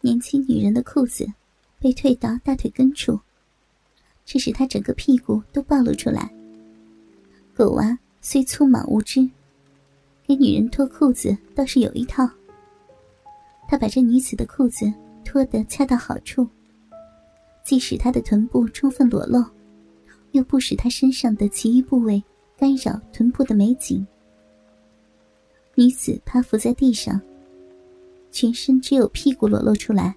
年轻女人的裤子被退到大腿根处，这使她整个屁股都暴露出来。狗娃虽粗莽无知，给女人脱裤子倒是有一套。他把这女子的裤子脱得恰到好处，既使她的臀部充分裸露，又不使她身上的其余部位干扰臀部的美景。女子趴伏在地上。全身只有屁股裸露出来，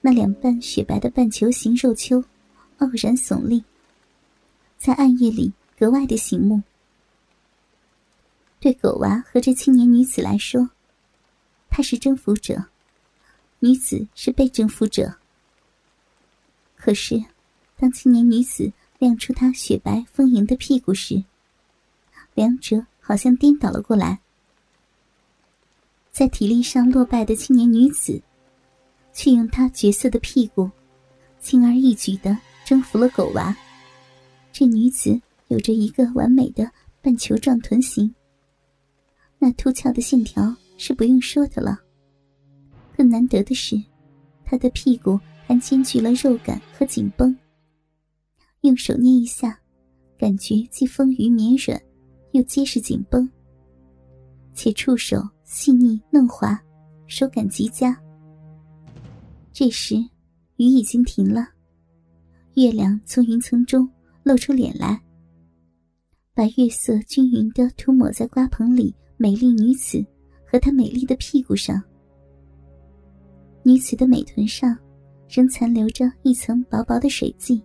那两瓣雪白的半球形肉丘，傲然耸立，在暗夜里格外的醒目。对狗娃和这青年女子来说，他是征服者，女子是被征服者。可是，当青年女子亮出她雪白丰盈的屁股时，两者好像颠倒了过来。在体力上落败的青年女子，却用她绝色的屁股，轻而易举的征服了狗娃。这女子有着一个完美的半球状臀型，那凸翘的线条是不用说的了。更难得的是，她的屁股还兼具了肉感和紧绷。用手捏一下，感觉既丰腴绵软，又结实紧绷，且触手。细腻嫩滑，手感极佳。这时，雨已经停了，月亮从云层中露出脸来，把月色均匀的涂抹在瓜棚里美丽女子和她美丽的屁股上。女子的美臀上仍残留着一层薄薄的水迹，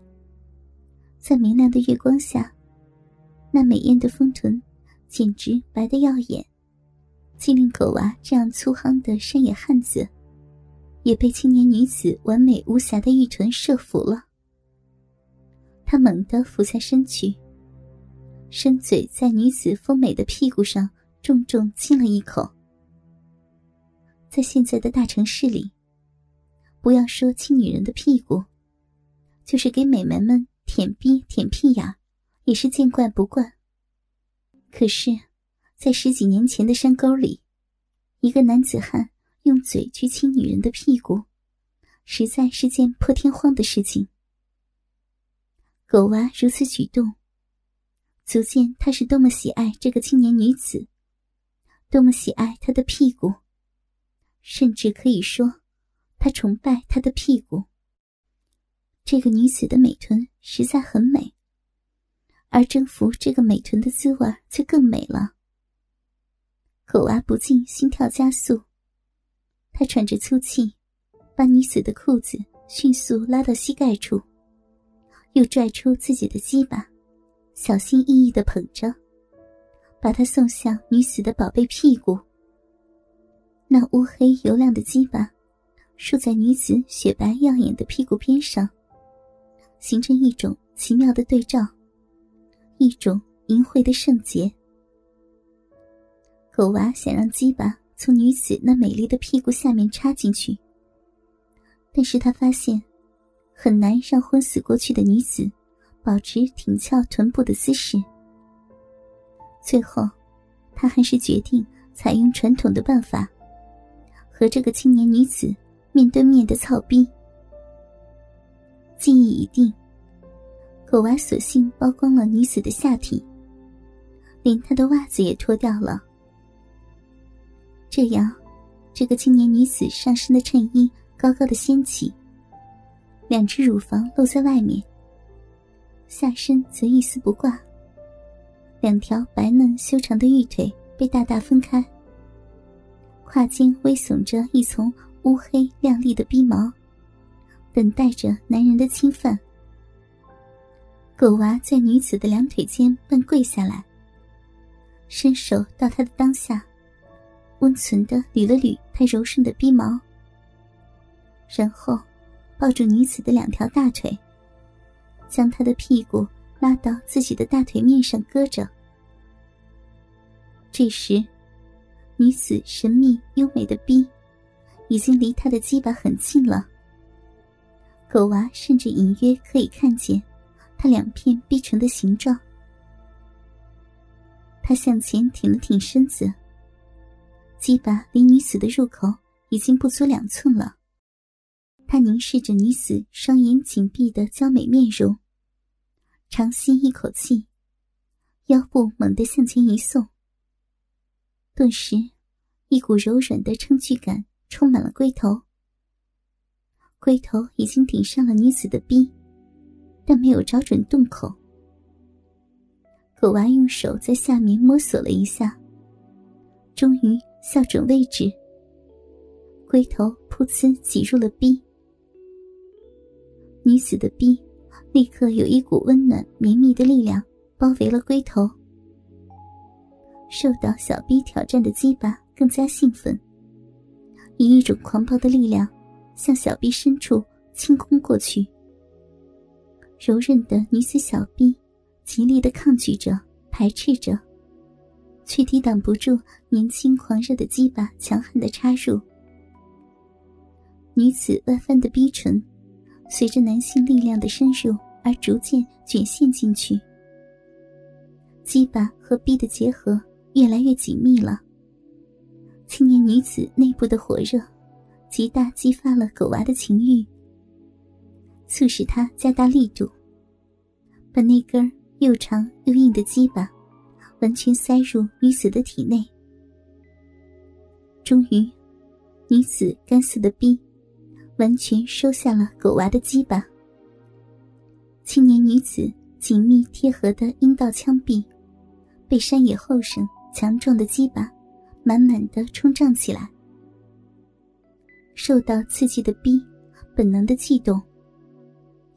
在明亮的月光下，那美艳的丰臀简直白得耀眼。竟令狗娃这样粗夯的山野汉子，也被青年女子完美无瑕的玉臀慑服了。他猛地俯下身去，伸嘴在女子丰美的屁股上重重亲了一口。在现在的大城市里，不要说亲女人的屁股，就是给美眉们舔逼舔屁眼，也是见怪不怪。可是。在十几年前的山沟里，一个男子汉用嘴去亲女人的屁股，实在是件破天荒的事情。狗娃如此举动，足见他是多么喜爱这个青年女子，多么喜爱她的屁股，甚至可以说，他崇拜她的屁股。这个女子的美臀实在很美，而征服这个美臀的滋味就更美了。狗娃不禁心跳加速，他喘着粗气，把女子的裤子迅速拉到膝盖处，又拽出自己的鸡巴，小心翼翼的捧着，把它送向女子的宝贝屁股。那乌黑油亮的鸡巴，竖在女子雪白耀眼的屁股边上，形成一种奇妙的对照，一种淫秽的圣洁。狗娃想让鸡巴从女子那美丽的屁股下面插进去，但是他发现很难让昏死过去的女子保持挺翘臀部的姿势。最后，他还是决定采用传统的办法，和这个青年女子面对面的操逼。计议已定，狗娃索性剥光了女子的下体，连她的袜子也脱掉了。这样，这个青年女子上身的衬衣高高的掀起，两只乳房露在外面，下身则一丝不挂。两条白嫩修长的玉腿被大大分开，胯间微耸着一丛乌黑亮丽的逼毛，等待着男人的侵犯。狗娃在女子的两腿间半跪下来，伸手到她的裆下。温存的捋了捋他柔顺的逼毛，然后抱住女子的两条大腿，将她的屁股拉到自己的大腿面上搁着。这时，女子神秘优美的逼已经离他的鸡巴很近了。狗娃甚至隐约可以看见他两片逼唇的形状。他向前挺了挺身子。鸡巴离女子的入口已经不足两寸了。他凝视着女子双眼紧闭的娇美面容，长吸一口气，腰部猛地向前一送，顿时，一股柔软的撑具感充满了龟头。龟头已经顶上了女子的逼，但没有找准洞口。狗娃用手在下面摸索了一下，终于校准位置，龟头噗呲挤入了逼。女子的臂立刻有一股温暖绵密的力量包围了龟头，受到小臂挑战的鸡巴更加兴奋，以一种狂暴的力量向小臂深处倾空过去。柔韧的女子小臂极力的抗拒着、排斥着，却抵挡不住年轻狂热的鸡巴强悍的插入。女子外翻的逼唇。随着男性力量的深入而逐渐卷陷进去，鸡巴和逼的结合越来越紧密了。青年女子内部的火热，极大激发了狗娃的情欲，促使他加大力度，把那根又长又硬的鸡巴完全塞入女子的体内。终于，女子干涩的逼。完全收下了狗娃的鸡巴，青年女子紧密贴合的阴道腔壁，被山野后生强壮的鸡巴满满的冲胀起来。受到刺激的逼，本能的悸动，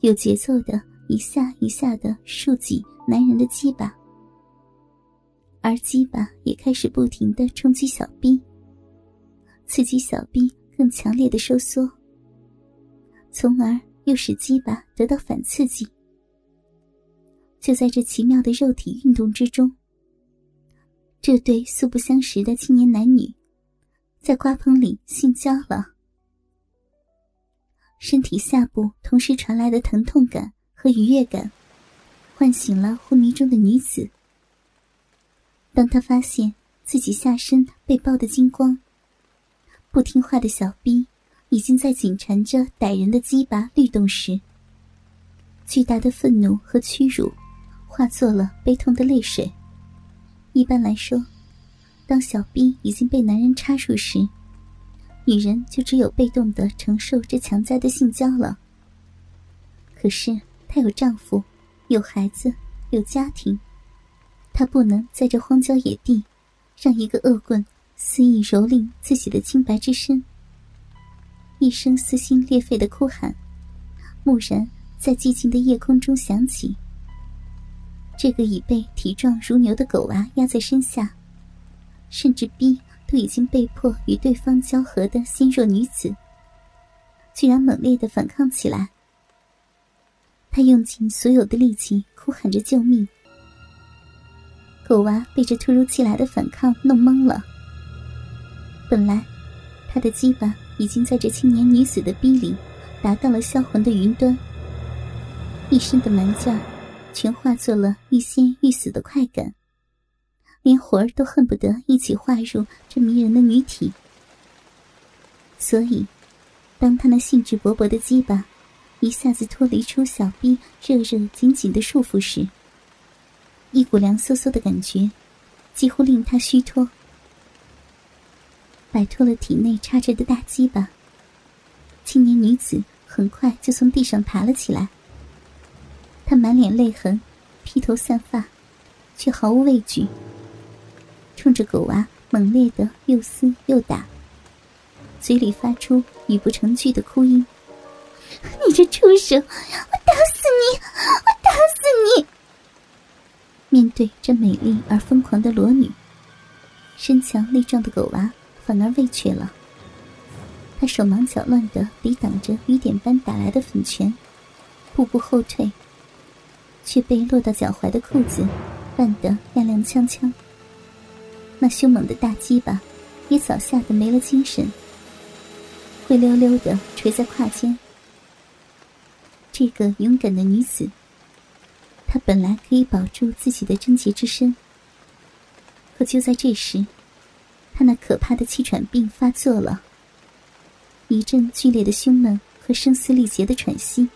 有节奏的一下一下的竖起男人的鸡巴，而鸡巴也开始不停的冲击小臂，刺激小臂更强烈的收缩。从而又使鸡巴得到反刺激。就在这奇妙的肉体运动之中，这对素不相识的青年男女，在瓜棚里性交了。身体下部同时传来的疼痛感和愉悦感，唤醒了昏迷中的女子。当她发现自己下身被包得精光，不听话的小逼。已经在紧缠着歹人的鸡巴律动时，巨大的愤怒和屈辱化作了悲痛的泪水。一般来说，当小兵已经被男人插入时，女人就只有被动的承受这强加的性交了。可是她有丈夫，有孩子，有家庭，他不能在这荒郊野地，让一个恶棍肆意蹂躏自己的清白之身。一声撕心裂肺的哭喊，蓦然在寂静的夜空中响起。这个已被体壮如牛的狗娃压在身下，甚至逼都已经被迫与对方交合的纤弱女子，居然猛烈的反抗起来。他用尽所有的力气哭喊着救命。狗娃被这突如其来的反抗弄懵了。本来，他的鸡巴。已经在这青年女子的逼里达到了销魂的云端，一身的蛮劲全化作了欲仙欲死的快感，连魂儿都恨不得一起化入这迷人的女体。所以，当他那兴致勃勃的鸡巴一下子脱离出小臂热热紧紧的束缚时，一股凉飕飕的感觉几乎令他虚脱。摆脱了体内插着的大鸡巴，青年女子很快就从地上爬了起来。她满脸泪痕，披头散发，却毫无畏惧，冲着狗娃猛烈的又撕又打，嘴里发出语不成句的哭音：“ 你这畜生，我打死你！我打死你！”面对这美丽而疯狂的裸女，身强力壮的狗娃。反而畏怯了，他手忙脚乱的抵挡着雨点般打来的粉拳，步步后退，却被落到脚踝的裤子绊得踉踉跄跄。那凶猛的大鸡巴也早吓得没了精神，灰溜溜的垂在胯间。这个勇敢的女子，他本来可以保住自己的贞洁之身，可就在这时。他那可怕的气喘病发作了，一阵剧烈的胸闷和声嘶力竭的喘息，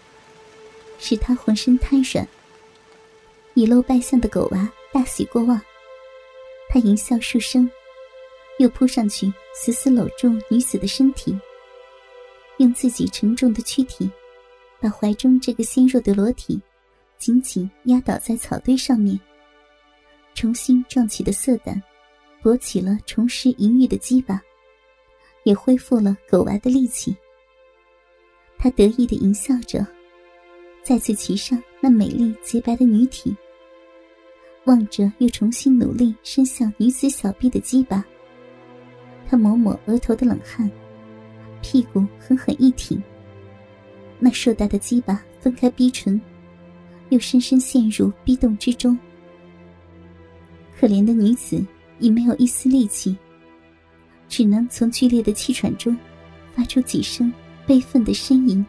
使他浑身瘫软。已露败相的狗娃大喜过望，他淫笑数声，又扑上去死死搂住女子的身体，用自己沉重的躯体，把怀中这个纤弱的裸体紧紧压倒在草堆上面。重新壮起的色胆，勃起了重拾淫欲的鸡巴，也恢复了狗娃的力气。他得意的淫笑着，再次骑上那美丽洁白的女体，望着又重新努力伸向女子小臂的鸡巴。他抹抹额头的冷汗，屁股狠狠一挺，那硕大的鸡巴分开逼唇，又深深陷入逼洞之中。可怜的女子已没有一丝力气，只能从剧烈的气喘中发出几声悲愤的呻吟。